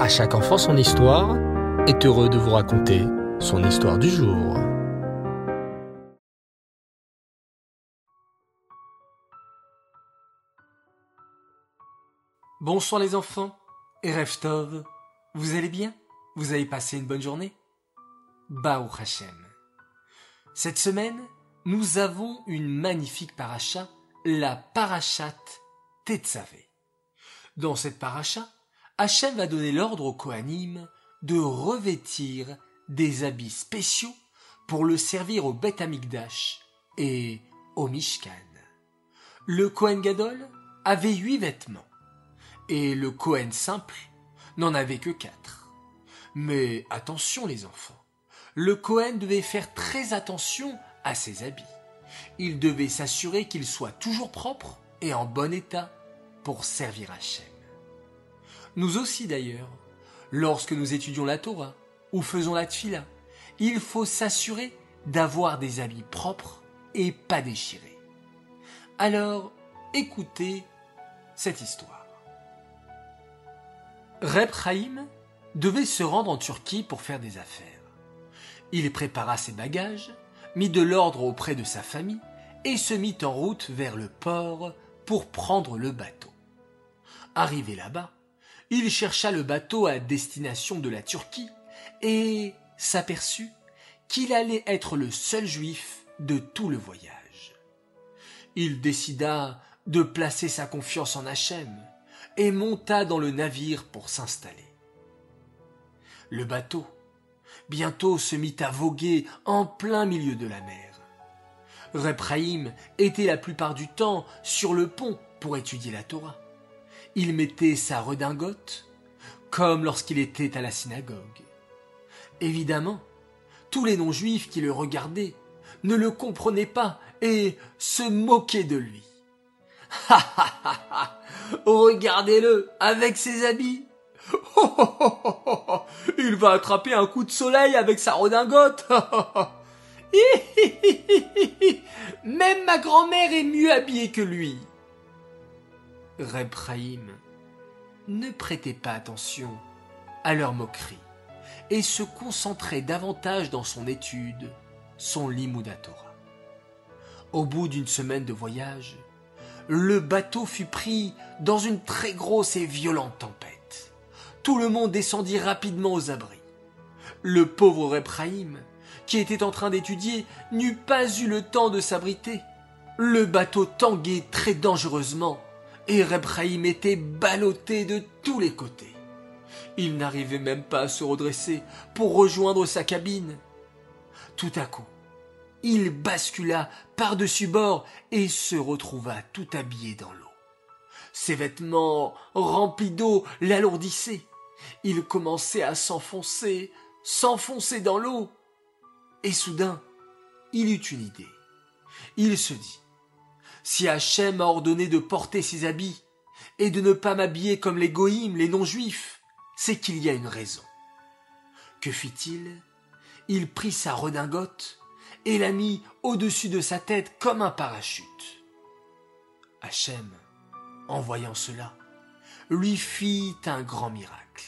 À chaque enfant son histoire est heureux de vous raconter son histoire du jour. Bonsoir les enfants et Reftov, vous allez bien? Vous avez passé une bonne journée? Bao Hashem. Cette semaine, nous avons une magnifique paracha, la parachat Tetzavé. Dans cette paracha, Hachem va donner l'ordre au Kohanim de revêtir des habits spéciaux pour le servir au Beth Amikdash et au Mishkan. Le Kohen Gadol avait huit vêtements et le Kohen simple n'en avait que quatre. Mais attention les enfants, le Kohen devait faire très attention à ses habits. Il devait s'assurer qu'ils soient toujours propres et en bon état pour servir Hachem. Nous aussi d'ailleurs, lorsque nous étudions la Torah ou faisons la tfila, il faut s'assurer d'avoir des habits propres et pas déchirés. Alors, écoutez cette histoire. Reb devait se rendre en Turquie pour faire des affaires. Il prépara ses bagages, mit de l'ordre auprès de sa famille et se mit en route vers le port pour prendre le bateau. Arrivé là-bas, il chercha le bateau à destination de la Turquie et s'aperçut qu'il allait être le seul juif de tout le voyage. Il décida de placer sa confiance en Hachem et monta dans le navire pour s'installer. Le bateau bientôt se mit à voguer en plein milieu de la mer. Repraïm était la plupart du temps sur le pont pour étudier la Torah. Il mettait sa redingote, comme lorsqu'il était à la synagogue. Évidemment, tous les non-juifs qui le regardaient ne le comprenaient pas et se moquaient de lui. Ha ha ha Regardez-le avec ses habits. Il va attraper un coup de soleil avec sa redingote. Même ma grand-mère est mieux habillée que lui. Rebraïm ne prêtait pas attention à leur moquerie et se concentrait davantage dans son étude, son Limudatora. Au bout d'une semaine de voyage, le bateau fut pris dans une très grosse et violente tempête. Tout le monde descendit rapidement aux abris. Le pauvre Rebraïm, qui était en train d'étudier, n'eut pas eu le temps de s'abriter. Le bateau tanguait très dangereusement et Rebraïm était ballotté de tous les côtés. Il n'arrivait même pas à se redresser pour rejoindre sa cabine. Tout à coup, il bascula par-dessus bord et se retrouva tout habillé dans l'eau. Ses vêtements remplis d'eau l'alourdissaient. Il commençait à s'enfoncer, s'enfoncer dans l'eau. Et soudain, il eut une idée. Il se dit si Hachem a ordonné de porter ses habits et de ne pas m'habiller comme les goïms, les non-juifs, c'est qu'il y a une raison. Que fit-il? Il prit sa redingote et la mit au-dessus de sa tête comme un parachute. Hachem, en voyant cela, lui fit un grand miracle.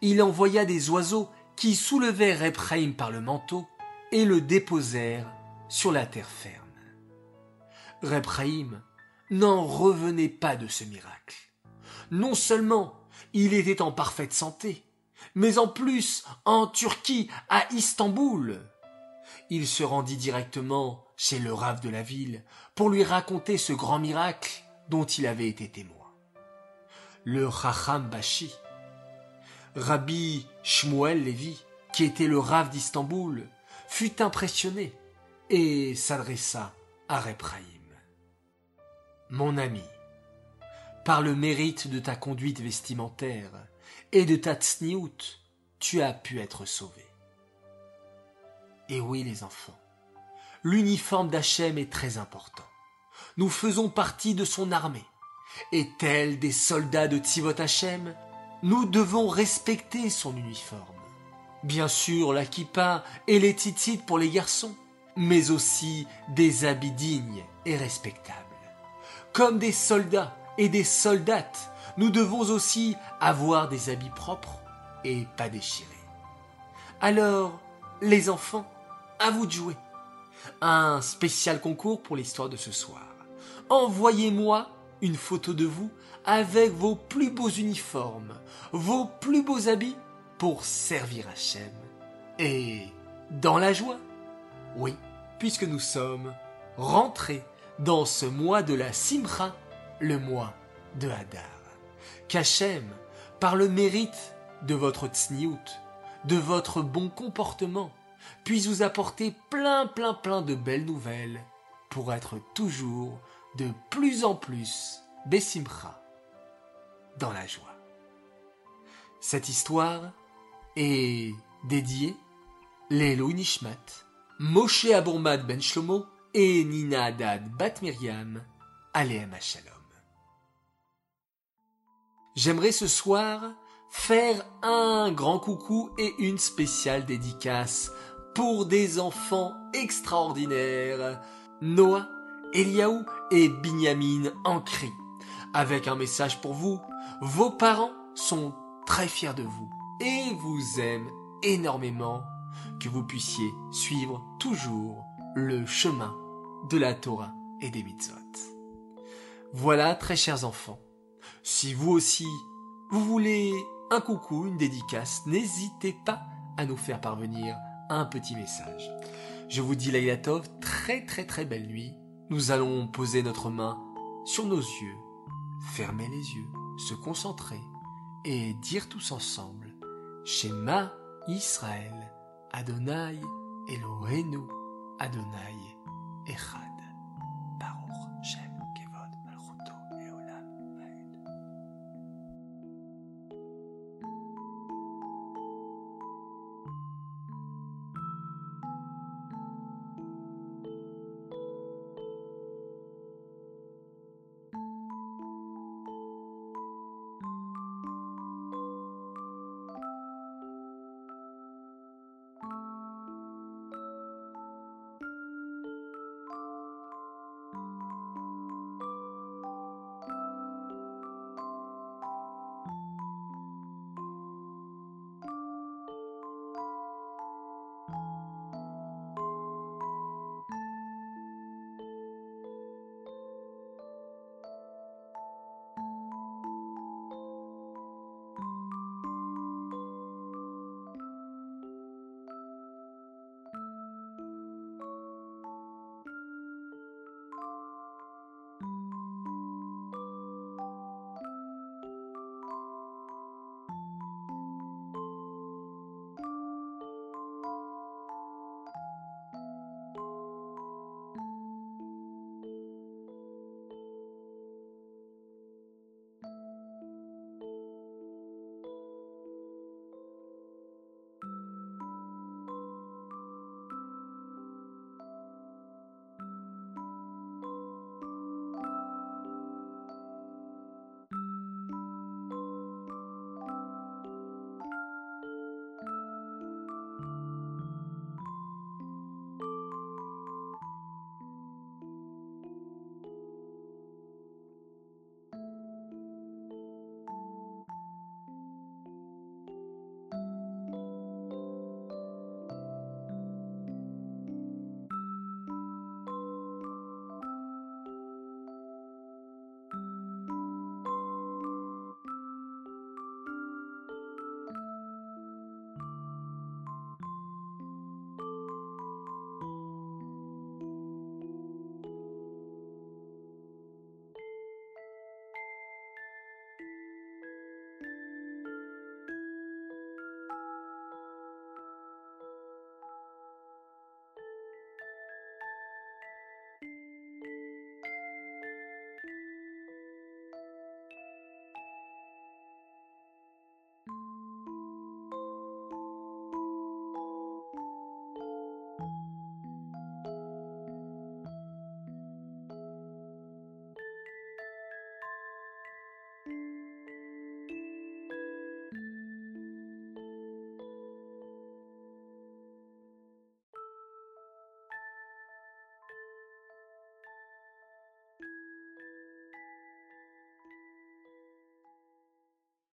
Il envoya des oiseaux qui soulevèrent Ephraim par le manteau et le déposèrent sur la terre ferme. Rebraïm n'en revenait pas de ce miracle. Non seulement il était en parfaite santé, mais en plus en Turquie, à Istanbul. Il se rendit directement chez le rave de la ville pour lui raconter ce grand miracle dont il avait été témoin. Le Chacham Bashi, Rabbi Shmuel Levi, qui était le rave d'Istanbul, fut impressionné et s'adressa à Rebraïm. Mon ami, par le mérite de ta conduite vestimentaire et de ta tsniout, tu as pu être sauvé. Et oui, les enfants, l'uniforme d'Hachem est très important. Nous faisons partie de son armée. Et tels des soldats de Tivot Hachem, nous devons respecter son uniforme. Bien sûr, la kippa et les titites pour les garçons, mais aussi des habits dignes et respectables. Comme des soldats et des soldates, nous devons aussi avoir des habits propres et pas déchiré. Alors, les enfants, à vous de jouer. Un spécial concours pour l'histoire de ce soir. Envoyez-moi une photo de vous avec vos plus beaux uniformes, vos plus beaux habits pour servir Hachem. Et dans la joie. Oui, puisque nous sommes rentrés dans ce mois de la Simcha, le mois de Hadar. Qu'Hachem, par le mérite de votre tsniout, de votre bon comportement, puisse vous apporter plein plein plein de belles nouvelles pour être toujours de plus en plus Bessimcha dans la joie. Cette histoire est dédiée Lélo Nishmat, Moshe Abourmad Ben Shlomo et Nina Haddad Bat Miriam, Aleem Shalom. J'aimerais ce soir faire un grand coucou et une spéciale dédicace pour des enfants extraordinaires, Noah, Eliaou et Binyamin en cri. Avec un message pour vous, vos parents sont très fiers de vous et vous aiment énormément que vous puissiez suivre toujours le chemin de la Torah et des mitzvot. Voilà, très chers enfants, si vous aussi, vous voulez un coucou, une dédicace, n'hésitez pas à nous faire parvenir un petit message. Je vous dis Laïlatov, très très très belle nuit. Nous allons poser notre main sur nos yeux, fermer les yeux, se concentrer et dire tous ensemble Shema Israël, Adonai Elohenu, Adonai Echad.